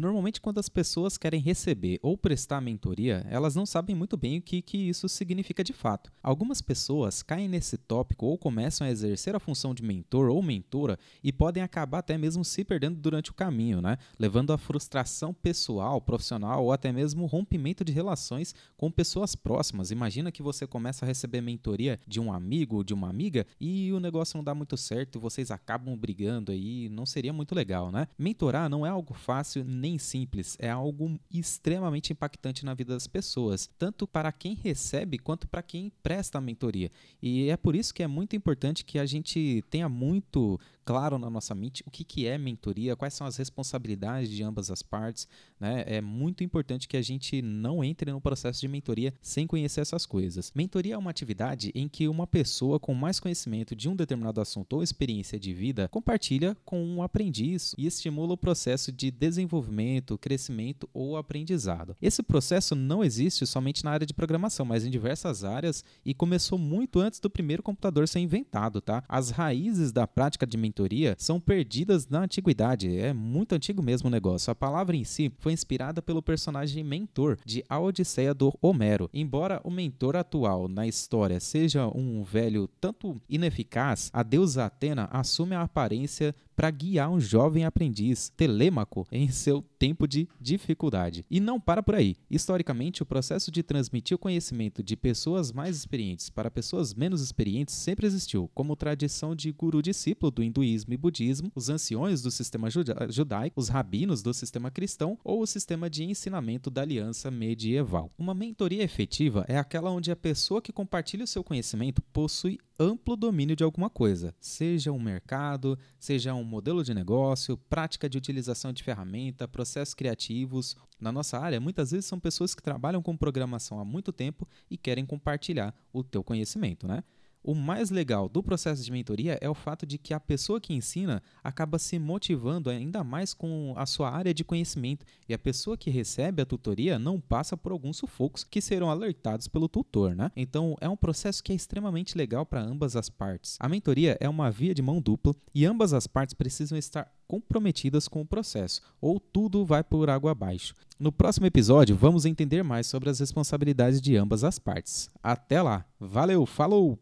Normalmente, quando as pessoas querem receber ou prestar mentoria, elas não sabem muito bem o que, que isso significa de fato. Algumas pessoas caem nesse tópico ou começam a exercer a função de mentor ou mentora e podem acabar até mesmo se perdendo durante o caminho, né? levando a frustração pessoal, profissional ou até mesmo rompimento de relações com pessoas próximas. Imagina que você começa a receber mentoria de um amigo ou de uma amiga e o negócio não dá muito certo, vocês acabam brigando aí, não seria muito legal, né? Mentorar não é algo fácil nem simples, é algo extremamente impactante na vida das pessoas, tanto para quem recebe quanto para quem presta a mentoria. E é por isso que é muito importante que a gente tenha muito claro na nossa mente o que, que é mentoria, quais são as responsabilidades de ambas as partes. Né? É muito importante que a gente não entre no processo de mentoria sem conhecer essas coisas. Mentoria é uma atividade em que uma pessoa com mais conhecimento de um determinado assunto ou experiência de vida compartilha com um aprendiz e estimula o processo de desenvolvimento, crescimento ou aprendizado. Esse processo não existe somente na área de programação, mas em diversas áreas e começou muito antes do primeiro computador ser inventado. Tá? As raízes da prática de mentoria são perdidas na antiguidade. É muito antigo mesmo o negócio. A palavra em si foi inspirada pelo personagem mentor de A Odisseia do Homero. Embora o mentor atual na história seja um velho tanto ineficaz, a deusa Atena assume a aparência para guiar um jovem aprendiz, Telêmaco, em seu tempo de dificuldade. E não para por aí. Historicamente, o processo de transmitir o conhecimento de pessoas mais experientes para pessoas menos experientes sempre existiu, como tradição de guru-discípulo do hinduísmo e budismo, os anciões do sistema judaico, os rabinos do sistema cristão ou o sistema de ensinamento da aliança medieval. Uma mentoria efetiva é aquela onde a pessoa que compartilha o seu conhecimento possui amplo domínio de alguma coisa, seja um mercado, seja um modelo de negócio, prática de utilização de ferramenta, processos criativos. Na nossa área, muitas vezes são pessoas que trabalham com programação há muito tempo e querem compartilhar o teu conhecimento, né? O mais legal do processo de mentoria é o fato de que a pessoa que ensina acaba se motivando ainda mais com a sua área de conhecimento e a pessoa que recebe a tutoria não passa por alguns sufocos que serão alertados pelo tutor, né? Então é um processo que é extremamente legal para ambas as partes. A mentoria é uma via de mão dupla e ambas as partes precisam estar comprometidas com o processo, ou tudo vai por água abaixo. No próximo episódio, vamos entender mais sobre as responsabilidades de ambas as partes. Até lá! Valeu, falou!